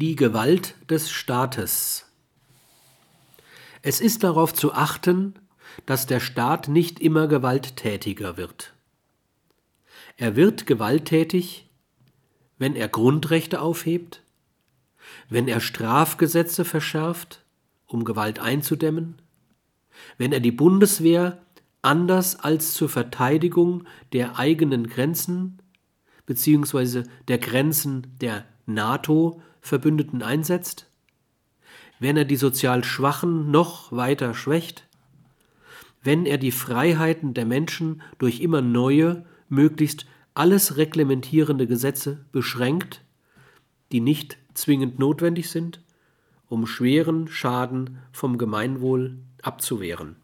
Die Gewalt des Staates. Es ist darauf zu achten, dass der Staat nicht immer gewalttätiger wird. Er wird gewalttätig, wenn er Grundrechte aufhebt, wenn er Strafgesetze verschärft, um Gewalt einzudämmen, wenn er die Bundeswehr anders als zur Verteidigung der eigenen Grenzen bzw. der Grenzen der NATO Verbündeten einsetzt, wenn er die sozial Schwachen noch weiter schwächt, wenn er die Freiheiten der Menschen durch immer neue, möglichst alles reglementierende Gesetze beschränkt, die nicht zwingend notwendig sind, um schweren Schaden vom Gemeinwohl abzuwehren.